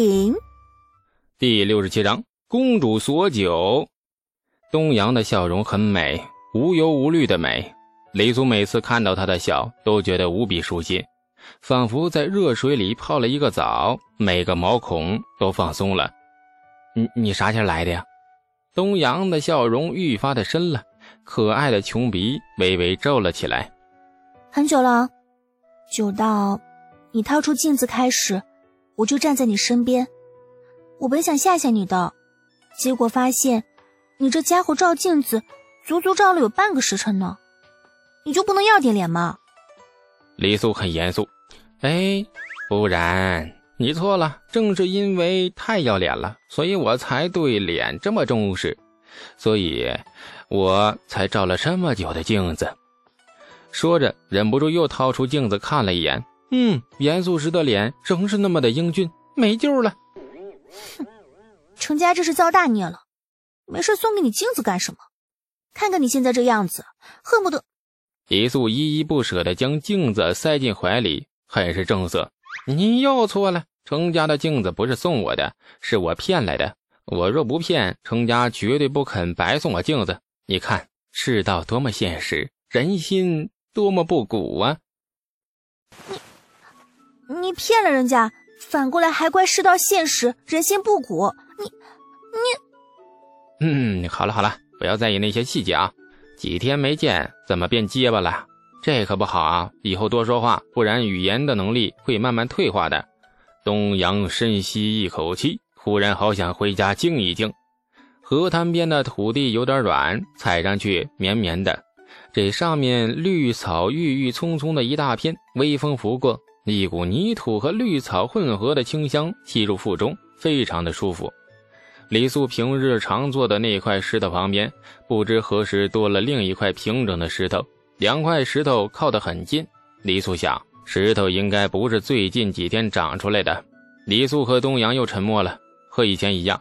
请。第六十七章，公主锁酒。东阳的笑容很美，无忧无虑的美。李祖每次看到他的笑，都觉得无比舒心，仿佛在热水里泡了一个澡，每个毛孔都放松了。你你啥前来的呀？东阳的笑容愈发的深了，可爱的穷鼻微微皱了起来。很久了，久到你掏出镜子开始，我就站在你身边。我本想吓吓你的，结果发现你这家伙照镜子，足足照了有半个时辰呢。你就不能要点脸吗？李素很严肃。哎，不然你错了。正是因为太要脸了，所以我才对脸这么重视，所以我才照了这么久的镜子。说着，忍不住又掏出镜子看了一眼。嗯，严肃时的脸仍是那么的英俊，没救了。哼，程家这是造大孽了，没事送给你镜子干什么？看看你现在这样子，恨不得……李素依依不舍地将镜子塞进怀里，很是正色。你又错了，程家的镜子不是送我的，是我骗来的。我若不骗，程家绝对不肯白送我镜子。你看世道多么现实，人心多么不古啊！你你骗了人家。反过来还怪世道现实，人心不古。你，你，嗯，好了好了，不要在意那些细节啊。几天没见，怎么变结巴了？这可不好啊！以后多说话，不然语言的能力会慢慢退化的。东阳深吸一口气，忽然好想回家静一静。河滩边的土地有点软，踩上去绵绵的。这上面绿草郁郁葱葱的一大片，微风拂过。一股泥土和绿草混合的清香吸入腹中，非常的舒服。李素平日常坐的那块石头旁边，不知何时多了另一块平整的石头，两块石头靠得很近。李素想，石头应该不是最近几天长出来的。李素和东阳又沉默了，和以前一样，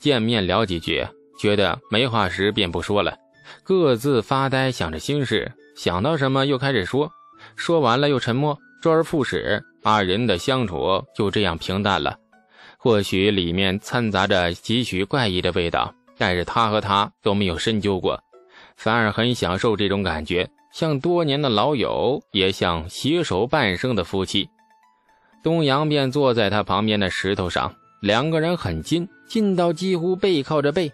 见面聊几句，觉得没话时便不说了，各自发呆想着心事，想到什么又开始说，说完了又沉默。周而复始，二人的相处就这样平淡了。或许里面掺杂着几许怪异的味道，但是他和他都没有深究过，反而很享受这种感觉，像多年的老友，也像携手半生的夫妻。东阳便坐在他旁边的石头上，两个人很近，近到几乎背靠着背，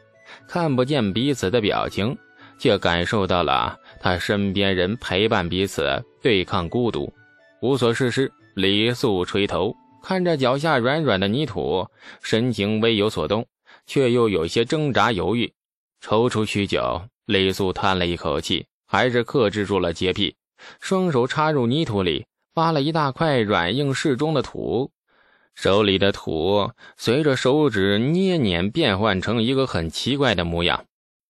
看不见彼此的表情，却感受到了他身边人陪伴彼此，对抗孤独。无所事事，李素垂头看着脚下软软的泥土，神情微有所动，却又有些挣扎犹豫。踌躇许久，李素叹了一口气，还是克制住了洁癖，双手插入泥土里，挖了一大块软硬适中的土。手里的土随着手指捏捻，变换成一个很奇怪的模样。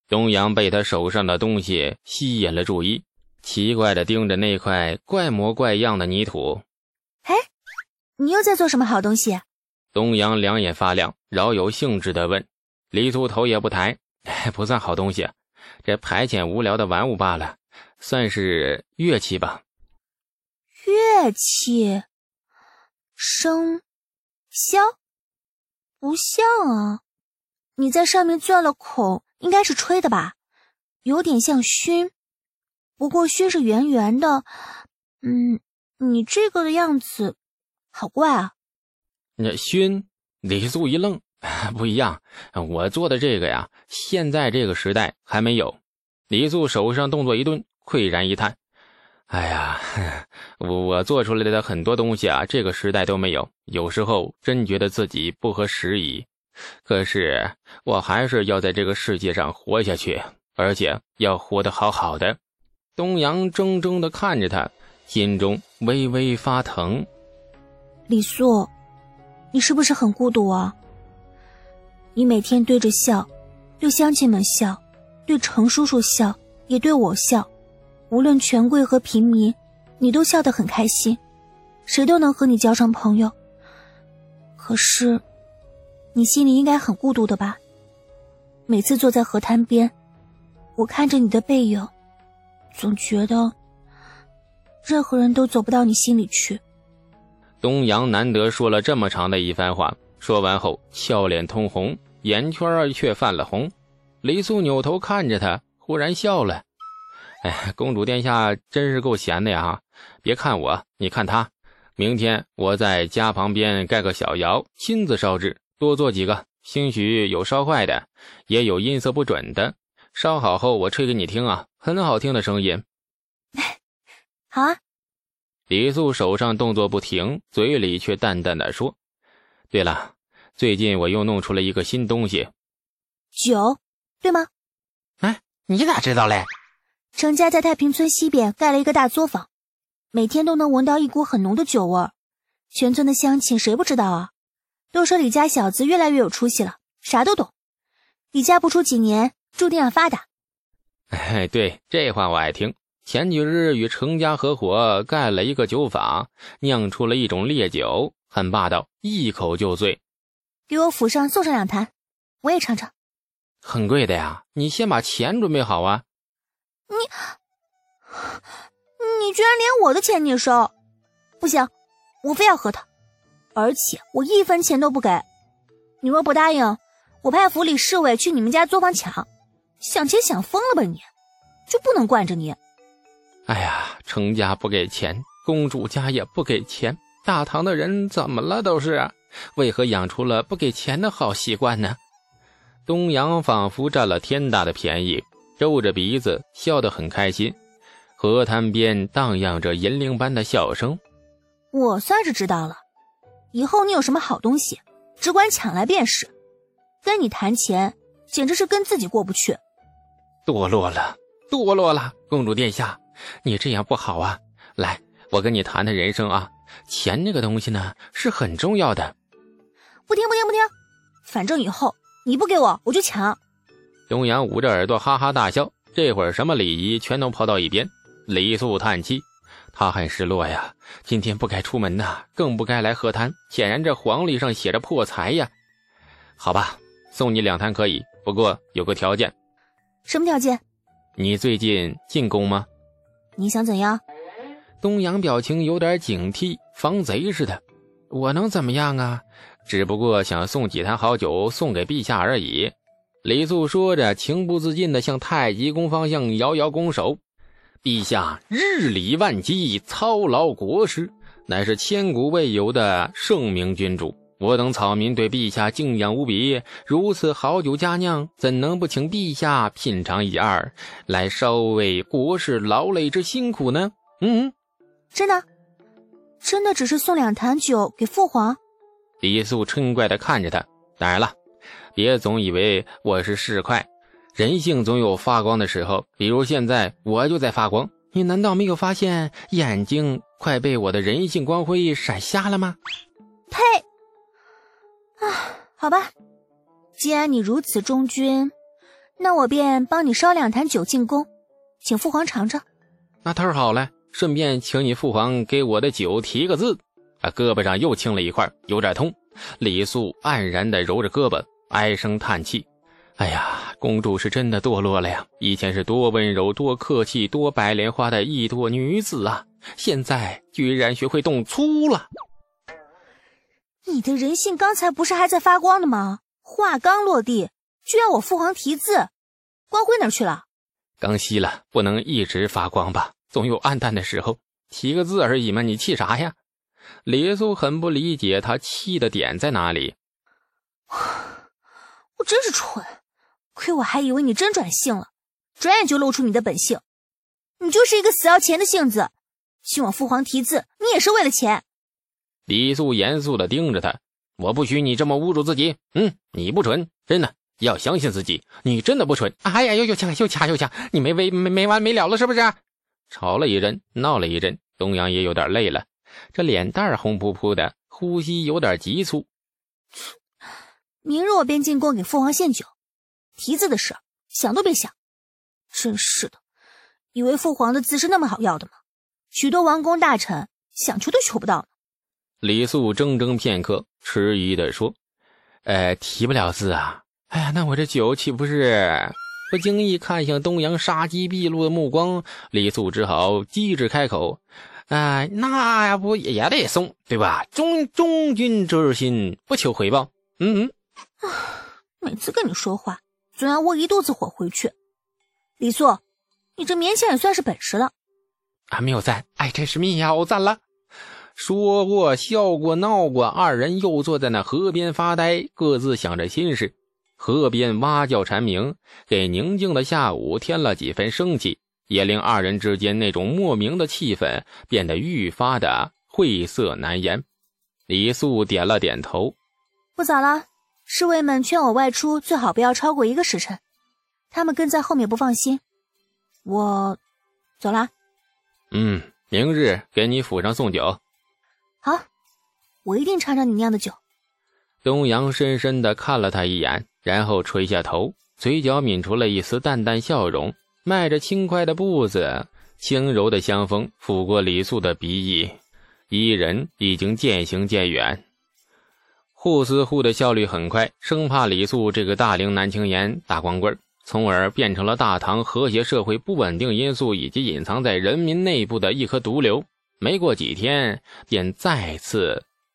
东阳被他手上的东西吸引了注意。奇怪的盯着那块怪模怪样的泥土，哎，你又在做什么好东西？东阳两眼发亮，饶有兴致地问。李素头也不抬，不算好东西，这排遣无聊的玩物罢了，算是乐器吧。乐器，笙箫，不像啊！你在上面钻了孔，应该是吹的吧？有点像埙。不过靴是圆圆的，嗯，你这个的样子好怪啊！那熏李素一愣，不一样，我做的这个呀，现在这个时代还没有。李素手上动作一顿，喟然一叹：“哎呀，我我做出来的很多东西啊，这个时代都没有。有时候真觉得自己不合时宜，可是我还是要在这个世界上活下去，而且要活得好好的。”东阳怔怔的看着他，心中微微发疼。李素，你是不是很孤独啊？你每天对着笑，对乡亲们笑，对程叔叔笑，也对我笑。无论权贵和平民，你都笑得很开心，谁都能和你交上朋友。可是，你心里应该很孤独的吧？每次坐在河滩边，我看着你的背影。总觉得任何人都走不到你心里去。东阳难得说了这么长的一番话，说完后，笑脸通红，眼圈却泛了红。李素扭头看着他，忽然笑了：“哎，公主殿下真是够闲的呀！别看我，你看他。明天我在家旁边盖个小窑，亲自烧制，多做几个。兴许有烧坏的，也有音色不准的。烧好后，我吹给你听啊，很好听的声音。”好啊。李素手上动作不停，嘴里却淡淡的说：“对了，最近我又弄出了一个新东西，酒。”对吗？哎，你咋知道嘞？程家在太平村西边盖了一个大作坊，每天都能闻到一股很浓的酒味儿。全村的乡亲谁不知道啊？都说李家小子越来越有出息了，啥都懂。李家不出几年，注定要发达。哎，对，这话我爱听。前几日与程家合伙盖了一个酒坊，酿出了一种烈酒，很霸道，一口就醉。给我府上送上两坛，我也尝尝。很贵的呀，你先把钱准备好啊！你，你居然连我的钱你也收？不行，我非要喝它，而且我一分钱都不给。你若不答应，我派府里侍卫去你们家作坊抢。想钱想疯了吧你？就不能惯着你？哎呀，程家不给钱，公主家也不给钱，大唐的人怎么了？都是为何养出了不给钱的好习惯呢？东阳仿佛占了天大的便宜，皱着鼻子笑得很开心。河滩边荡漾着银铃般的笑声。我算是知道了，以后你有什么好东西，只管抢来便是。跟你谈钱，简直是跟自己过不去。堕落了，堕落了，公主殿下，你这样不好啊！来，我跟你谈谈人生啊。钱这个东西呢，是很重要的。不听不听不听，反正以后。你不给我，我就抢。东阳捂着耳朵哈哈大笑。这会儿什么礼仪全都抛到一边。李素叹气，他很失落呀。今天不该出门呐，更不该来河滩。显然这黄历上写着破财呀。好吧，送你两坛可以，不过有个条件。什么条件？你最近进宫吗？你想怎样？东阳表情有点警惕，防贼似的。我能怎么样啊？只不过想送几坛好酒送给陛下而已。李素说着，情不自禁地向太极宫方向摇摇拱手。陛下日理万机，操劳国事，乃是千古未有的圣明君主。我等草民对陛下敬仰无比，如此好酒佳酿，怎能不请陛下品尝一二，来稍微国事劳累之辛苦呢？嗯，真的，真的只是送两坛酒给父皇。李素嗔怪的看着他。当然了，别总以为我是市侩，人性总有发光的时候。比如现在，我就在发光。你难道没有发现眼睛快被我的人性光辉闪瞎了吗？呸！啊，好吧，既然你如此忠君，那我便帮你烧两坛酒进宫，请父皇尝尝。那太好了，顺便请你父皇给我的酒提个字。啊，胳膊上又青了一块，有点痛。李素黯然地揉着胳膊，唉声叹气：“哎呀，公主是真的堕落了呀！以前是多温柔、多客气、多白莲花的一朵女子啊，现在居然学会动粗了。”你的人性刚才不是还在发光的吗？话刚落地，就要我父皇题字，光辉哪去了？刚熄了，不能一直发光吧？总有暗淡的时候。提个字而已嘛，你气啥呀？李素很不理解他气的点在哪里。我真是蠢，亏我还以为你真转性了，转眼就露出你的本性。你就是一个死要钱的性子，请我父皇题字，你也是为了钱。李素严肃的盯着他，我不许你这么侮辱自己。嗯，你不蠢，真的要相信自己，你真的不蠢。哎呀，又又掐又掐又掐，你没没没没完没了了是不是？吵了一阵，闹了一阵，东阳也有点累了。这脸蛋红扑扑的，呼吸有点急促。明日我便进宫给父皇献酒，题字的事想都别想。真是的，以为父皇的字是那么好要的吗？许多王公大臣想求都求不到呢。李素怔怔片刻，迟疑地说：“呃，提不了字啊。哎呀，那我这酒岂不是……”不经意看向东阳杀机毕露的目光，李素只好机智开口。啊，那不也得送对吧？忠忠君之心，不求回报。嗯嗯。每次跟你说话，总要窝一肚子火回去。李素，你这勉强也算是本事了。啊，妙赞，哎，真是妙赞了。说过，笑过，闹过，二人又坐在那河边发呆，各自想着心事。河边蛙叫蝉鸣，给宁静的下午添了几分生气，也令二人之间那种莫名的气氛变得愈发的晦涩难言。李素点了点头，不早了。侍卫们劝我外出最好不要超过一个时辰，他们跟在后面不放心。我走了。嗯，明日给你府上送酒。我一定尝尝你酿的酒。东阳深深的看了他一眼，然后垂下头，嘴角抿出了一丝淡淡笑容，迈着轻快的步子，轻柔的香风拂过李素的鼻翼，一人已经渐行渐远。互撕互的效率很快，生怕李素这个大龄男青年打光棍，从而变成了大唐和谐社会不稳定因素以及隐藏在人民内部的一颗毒瘤。没过几天，便再次